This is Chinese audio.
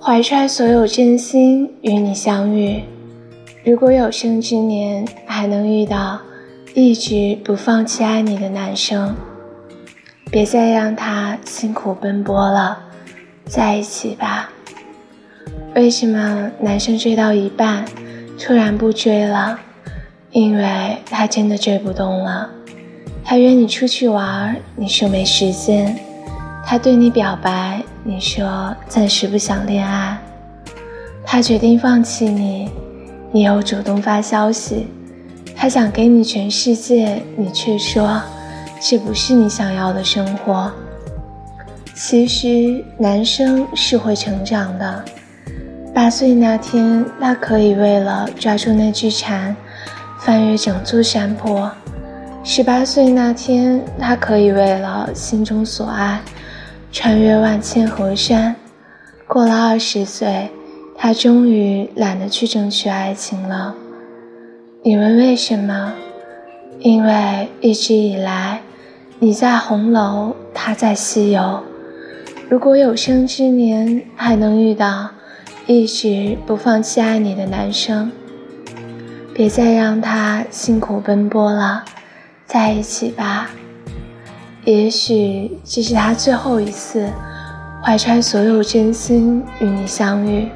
怀揣所有真心与你相遇。如果有生之年还能遇到一直不放弃爱你的男生，别再让他辛苦奔波了，在一起吧。为什么男生追到一半突然不追了？因为他真的追不动了。他约你出去玩，你说没时间；他对你表白，你说暂时不想恋爱。他决定放弃你。你又主动发消息，他想给你全世界，你却说这不是你想要的生活。其实男生是会成长的。八岁那天，他可以为了抓住那只蝉，翻越整座山坡；十八岁那天，他可以为了心中所爱，穿越万千河山。过了二十岁。他终于懒得去争取爱情了。你问为什么？因为一直以来，你在红楼，他在西游。如果有生之年还能遇到一直不放弃爱你的男生，别再让他辛苦奔波了，在一起吧。也许这是他最后一次怀揣所有真心与你相遇。